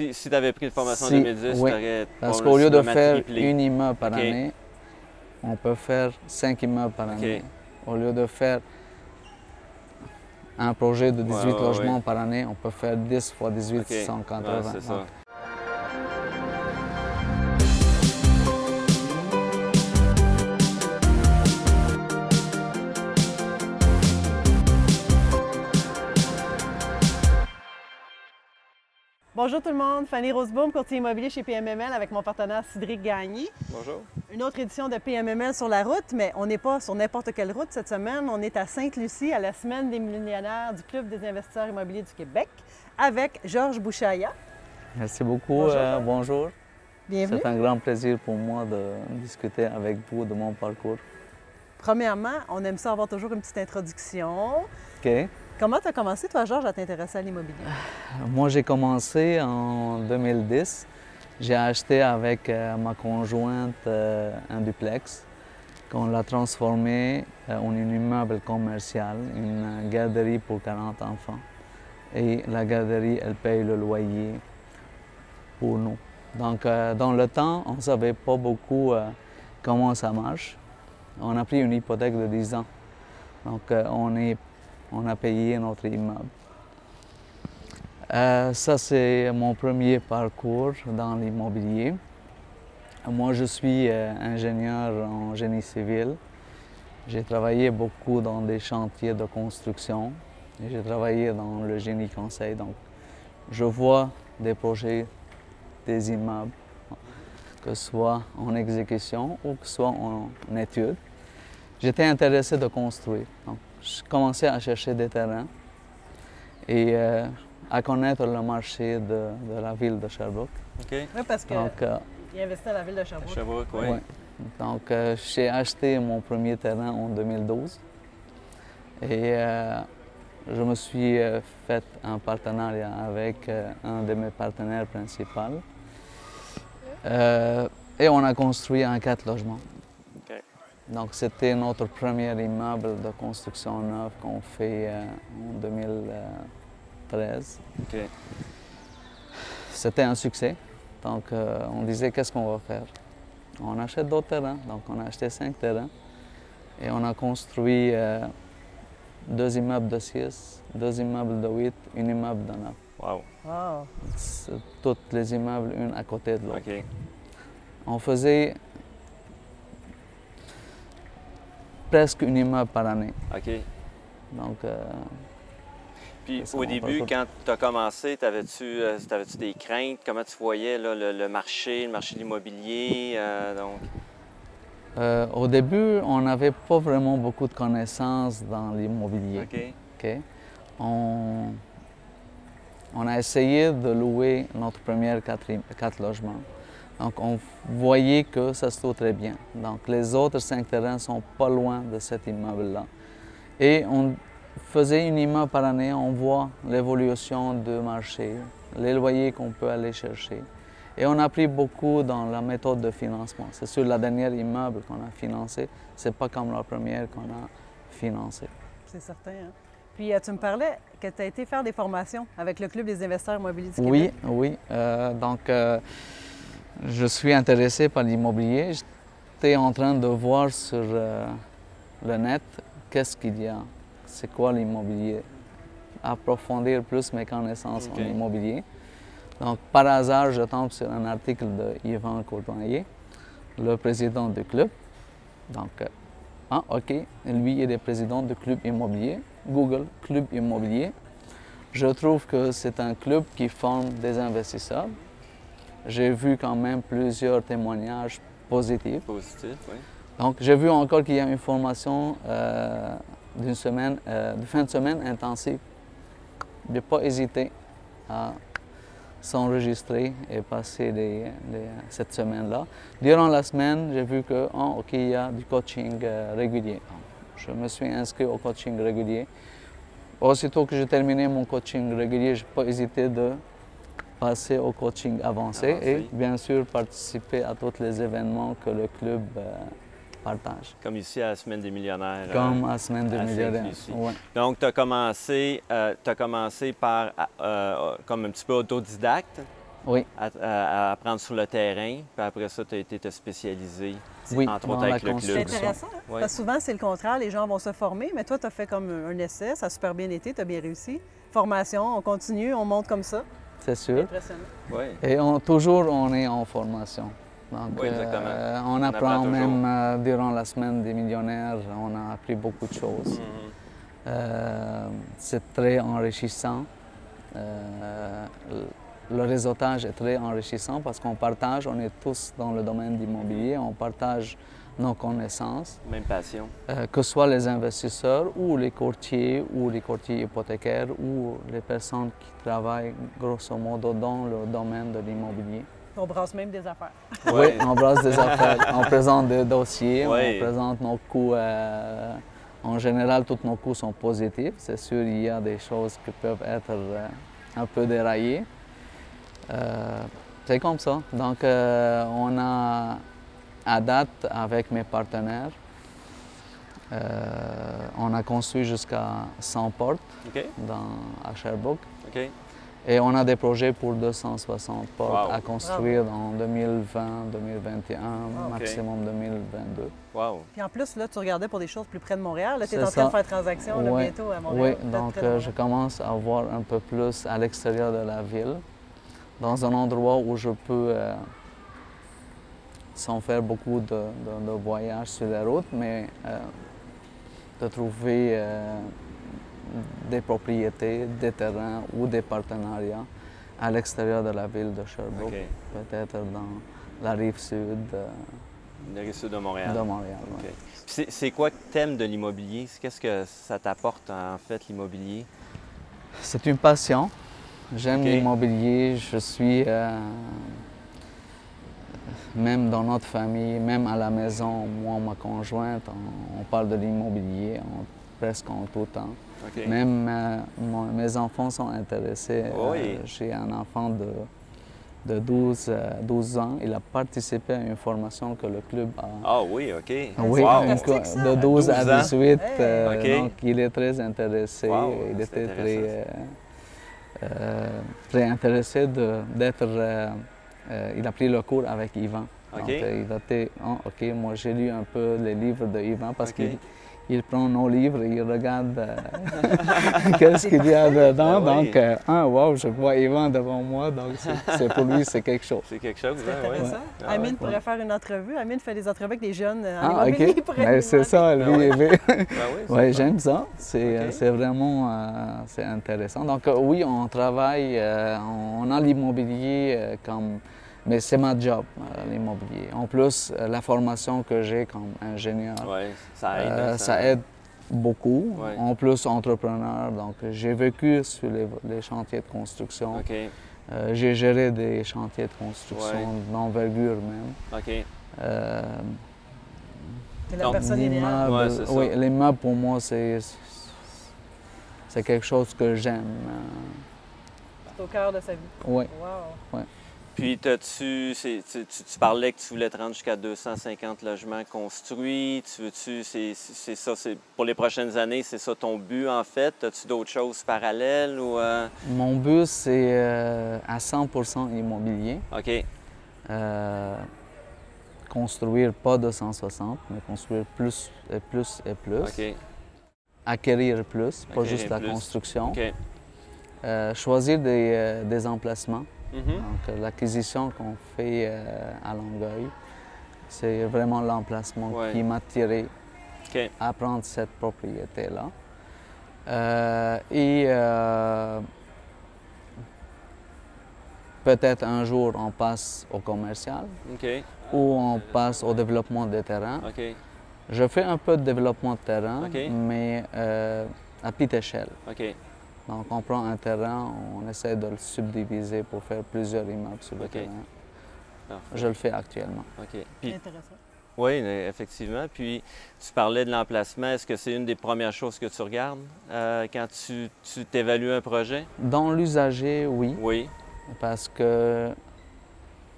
si, si tu avais pris une formation Si, en 2010, oui. tu aurais Parce qu'au lieu de faire triplé. une immeuble par année, on peut faire cinq immeubles par année. Au lieu de faire un projet de 18 Ouais, ouais, logements ouais. par année, on peut faire 10 fois 18, Ok. 180. Bonjour tout le monde, Fanny Roseboom, courtier immobilier chez PMML avec mon partenaire Cédric Gagné. Bonjour. Une autre édition de PMML sur la route, mais on n'est pas sur n'importe quelle route cette semaine. On est à Sainte-Lucie à la semaine des millionnaires du Club des investisseurs immobiliers du Québec avec Georges Bouchaya. Merci beaucoup. Bonjour, euh, bonjour. Bienvenue. C'est un grand plaisir pour moi de discuter avec vous de mon parcours. Premièrement, on aime ça avoir toujours une petite introduction. OK. Comment tu as commencé, toi, Georges, à t'intéresser à l'immobilier? Moi, j'ai commencé en 2010. J'ai acheté avec euh, ma conjointe euh, un duplex qu'on l'a transformé euh, en un immeuble commercial, une garderie pour 40 enfants. Et la garderie, elle paye le loyer pour nous. Donc, dans le temps, on ne savait pas beaucoup comment ça marche. On a pris une hypothèque de 10 ans. Donc, on, est, on a payé notre immeuble. Euh, ça, c'est mon premier parcours dans l'immobilier. Moi, je suis euh, ingénieur en génie civil. J'ai travaillé beaucoup dans des chantiers de construction j'ai travaillé dans le génie conseil. Donc, je vois des projets, des immeubles, que ce soit en exécution ou que ce soit en étude. J'étais intéressé de construire. Donc, je commençais à chercher des terrains et euh, à connaître le marché de, de la ville de Sherbrooke. OK. Oui, parce Donc, euh, investit à la ville de Sherbrooke. Sherbrooke, oui. ouais. Donc, euh, j'ai acheté mon premier terrain en 2012 et euh, je me suis euh, fait un partenariat avec euh, un de mes partenaires principaux. Euh, et on a construit un quatre logements. Donc, c'était notre premier immeuble de construction neuve qu'on fait euh, en 2013. OK. C'était un succès. Donc, euh, on disait qu'est-ce qu'on va faire? On achète d'autres terrains. Donc, on a acheté cinq terrains et on a construit euh, deux immeubles de 6, deux immeubles de 8, un immeuble de 9. Wow. Tous les immeubles, une à côté de l'autre. On faisait presque un immeuble par année. OK. Donc, euh, Puis au début, quand tu as commencé, t'avais-tu euh, t'avais-tu des craintes? Comment tu voyais là, le, le marché, le marché de l'immobilier? euh, donc, euh, au début, on n'avait pas vraiment beaucoup de connaissances dans l'immobilier. OK. On, on a essayé de louer notre premier quatre, quatre logements. Donc, on voyait que ça se loue très bien. Donc, les autres cinq terrains sont pas loin de cet immeuble-là. Et on faisait une immeuble par année, on voit l'évolution du marché, les loyers qu'on peut aller chercher. Et on a appris beaucoup dans la méthode de financement. C'est sur la dernière immeuble qu'on a financé, c'est pas comme la première qu'on a financée. C'est certain. hein? Puis euh, tu me parlais que tu as été faire des formations avec le Club des investisseurs immobiliers du Oui, oui. Euh, donc, euh, je suis intéressé par l'immobilier. J'étais en train de voir sur euh, le net qu'est-ce qu'il y a, c'est quoi l'immobilier, approfondir plus mes connaissances en immobilier. Donc, par hasard, je tombe sur un article de Yvan Courtoyer, le président du club. Donc, euh, ah, OK, lui, il est président du club immobilier. Google, club immobilier. Je trouve que c'est un club qui forme des investisseurs. J'ai vu quand même plusieurs témoignages positifs. Positif, oui. Donc, j'ai vu encore qu'il y a une formation euh, d'une semaine, euh, de fin de semaine intensive. Je n'ai pas hésité à s'enregistrer et passer les- les- cette semaine-là. Durant la semaine, j'ai vu que, oh, OK, il y a du coaching euh, régulier. Je me suis inscrit au coaching régulier. Aussitôt que j'ai terminé mon coaching régulier, je n'ai pas hésité de passer au coaching avancé, Avancé. et bien sûr participer à tous les événements que le club euh, partage. Comme ici à la Semaine des millionnaires. euh, Comme à Semaine de à millionnaires. Ouais. Donc, tu as commencé, euh, t'as commencé par, euh, comme un petit peu autodidacte? Oui. à, à- à apprendre sur le terrain, puis après ça, tu as été te spécialiser, Oui, entre autres la avec le C'est club. construction. intéressant. hein? Parce que souvent, c'est le contraire. Les gens vont se former, mais toi, tu as fait comme un essai. Ça a super bien été. Tu as bien réussi. Formation, on continue, on monte comme ça. C'est sûr. Impressionnant. Ouais. Et on- toujours, on est en formation. Donc, Oui, exactement. euh, on, On apprend, même euh, durant la semaine des millionnaires, on a appris beaucoup de choses. Mhm. Euh, c'est très enrichissant. Euh, le réseautage est très enrichissant parce qu'on partage, on est tous dans le domaine de l'immobilier, on partage nos connaissances, Même passion. euh, que ce soit les investisseurs ou les courtiers ou les courtiers hypothécaires ou les personnes qui travaillent grosso modo dans le domaine de l'immobilier. On brasse même des affaires. Oui, on brasse des affaires, on présente des dossiers, Ouais. on présente nos coûts. euh, en général, tous nos coûts sont positifs. C'est sûr, il y a des choses qui peuvent être euh, un peu déraillées. Euh, c'est comme ça. Donc, euh, on a, à date, avec mes partenaires, euh, on a construit jusqu'à 100 portes dans, à Sherbrooke. OK? Et on a des projets pour 260 portes Wow. à construire en 2020, 2021, Ah, maximum 2022. Wow. Puis en plus, là, tu regardais pour des choses plus près de Montréal. Tu es C'est en train de faire transaction là, Ouais. bientôt à Oui, Montréal. peut-être donc euh, je commence à voir un peu plus à l'extérieur de la ville, dans un endroit où je peux, euh, sans faire beaucoup de, de- de voyages sur les routes, mais euh, de trouver euh, des propriétés, des terrains ou des partenariats à l'extérieur de la ville de Sherbrooke, OK. peut-être dans la rive sud euh, Le rive sud de Montréal. de Montréal. Ouais. C'est quoi que t'aimes de l'immobilier? Qu'est-ce que ça t'apporte, en fait, l'immobilier? C'est une passion. J'aime l'immobilier. Je suis, euh, même dans notre famille, même à la maison, moi, ma conjointe, on, on parle de l'immobilier en- presque en tout temps. Même euh, mon- mes enfants sont intéressés. Oui. Euh, J'ai un enfant de, de 12, euh, 12 ans. Il a participé à une formation que le club a. Ah oui, OK. Oui, Wow. de 12 à 12 ans. 18. euh, Ok. Donc, il est très intéressé. Wow, il c'est était très, euh, euh, très intéressé de- d'être. Euh, il a pris le cours avec Yvan. Donc, il était, Ah, OK, moi j'ai lu un peu les livres de Yvan parce qu'il il prend nos livres et il regarde euh, qu'est-ce qu'il y a dedans. Ben oui. Donc, euh, ah, wow, je vois Yvan devant moi. Donc, c'est- pour lui, c'est quelque chose. C'est quelque chose, hein? ouais. intéressant. Ah Amine ouais. pourrait faire une entrevue. Amine fait des entrevues avec des jeunes euh, Ah. OK. Mais nous c'est ça, lui. Ah veut- Ben oui, Oui, j'aime ça. C'est euh, vraiment euh, c'est intéressant. Donc euh, oui, on travaille, euh, on, on a l'immobilier euh, comme... Mais c'est ma job, euh, l'immobilier. En plus, euh, la formation que j'ai comme ingénieur, Ouais, ça aide. euh, hein, ça aide beaucoup. Ouais. En plus, entrepreneur. Donc j'ai vécu sur les, les chantiers de construction. Euh, j'ai géré des chantiers de construction Ouais. d'envergure même. OK. Euh, C'est la Donc, personne idéale. Oui, l'immeuble pour moi, c'est, c'est quelque chose que j'aime. C'est au cœur de sa vie. oui. Wow. Puis, tu, tu- tu parlais que tu voulais te rendre jusqu'à 250 logements construits. Tu veux-tu, c'est, ça, c'est, pour les prochaines années, c'est ça ton but en fait? As-tu d'autres choses parallèles ou. euh, Mon but, c'est euh, à 100% immobilier. OK, Euh, construire pas 260, mais construire plus et plus et plus. OK, Acquérir plus, pas Acquérir juste la plus. construction. OK. Choisir des, des emplacements. Mhm. Donc, euh, l'acquisition qu'on fait euh, à Longueuil, c'est vraiment l'emplacement Ouais. qui m'a tiré à prendre cette propriété-là. Euh, et peut-être un jour on passe au commercial ou on passe au développement des terrains. Je fais un peu de développement de terrain, mais euh, à petite échelle. Donc on prend un terrain, on essaie de le subdiviser pour faire plusieurs immeubles sur le terrain. Parfait. Je le fais actuellement. OK. Puis, Intéressant. oui, effectivement. Puis, tu parlais de l'emplacement. Est-ce que c'est une des premières choses que tu regardes euh, quand tu, tu t'évalues un projet? Dans l'usager, oui. Oui. parce que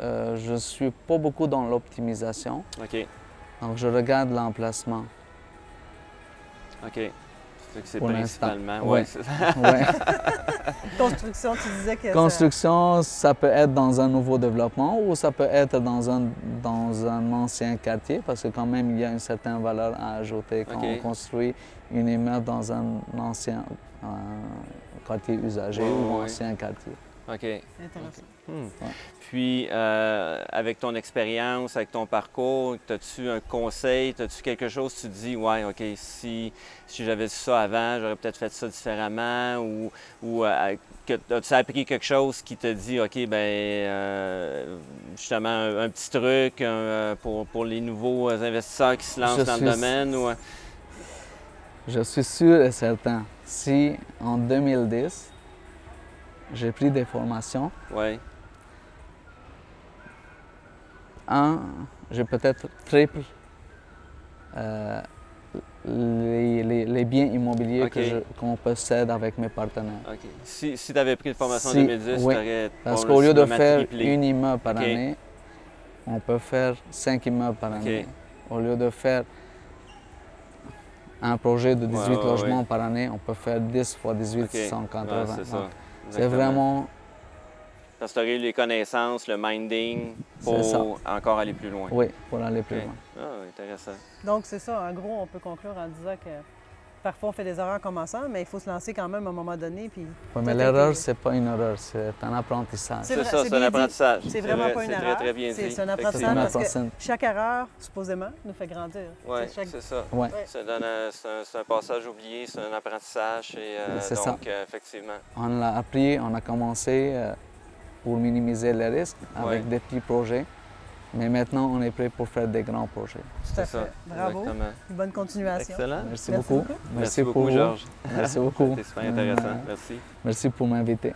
euh, je ne suis pas beaucoup dans l'optimisation. OK, Donc, je regarde l'emplacement. OK. C'est Pour l'instant. principalement. Ouais. Ouais. Construction, tu disais que ça- Construction, ça peut être dans un nouveau développement ou ça peut être dans un, dans un ancien quartier parce que quand même il y a une certaine valeur à ajouter quand on construit une immeuble dans un ancien euh, quartier usagé ou ouais. ancien quartier. OK. Intéressant. Hmm. Puis, euh, avec ton expérience, avec ton parcours, as-tu un conseil, as-tu quelque chose, tu te dis, ouais, OK, si, si j'avais su ça avant, j'aurais peut-être fait ça différemment, ou, ou euh, as-tu appris quelque chose qui te dit, OK, ben euh, justement, un, un petit truc un, pour, pour les nouveaux investisseurs qui se lancent Je dans suis- le domaine? Ou, Je suis sûr et certain, si en 2010, j'ai pris des formations, ouais, un, j'ai peut-être triple euh, les, les- les biens immobiliers qu'on possède avec mes partenaires. OK. Si, si tu avais pris une formation Si, en 2010, oui. tu aurais Parce qu'au lieu de faire une immeuble par année, on peut faire cinq immeubles par année. Au lieu de faire un projet de 18 Ouais, ouais, logements ouais. par année, on peut faire 10 fois 18, OK. 180. C'est vraiment, Parce que tu eu les connaissances, le minding pour encore aller plus loin. oui, pour aller plus loin. Ah, intéressant. Donc, c'est ça. En gros, on peut conclure en disant que parfois on fait des erreurs en commençant, mais il faut se lancer quand même à un moment donné. Puis Ouais, mais l'erreur, c'est pas une erreur, c'est un apprentissage. C'est ça, c'est un apprentissage. c'est vraiment vrai, pas une C'est erreur. très, très bien C'est- dit. c'est un apprentissage parce que chaque erreur, supposément, nous fait grandir. Oui, C'est chaque- ça. Ouais. Ça donne un- C'est un, passage oublié, c'est un apprentissage. Et, euh, C'est donc, ça. euh, effectivement. On l'a appris, on a commencé euh, pour minimiser les risques avec Ouais. des petits projets. Mais maintenant, on est prêt pour faire des grands projets. Tout à C'est ça. fait. Bravo. Exactement. Bonne continuation. Excellent. Merci, Merci beaucoup. beaucoup. Merci beaucoup. Georges. Merci beaucoup. C'était super intéressant. Euh, Merci. Merci pour m'inviter.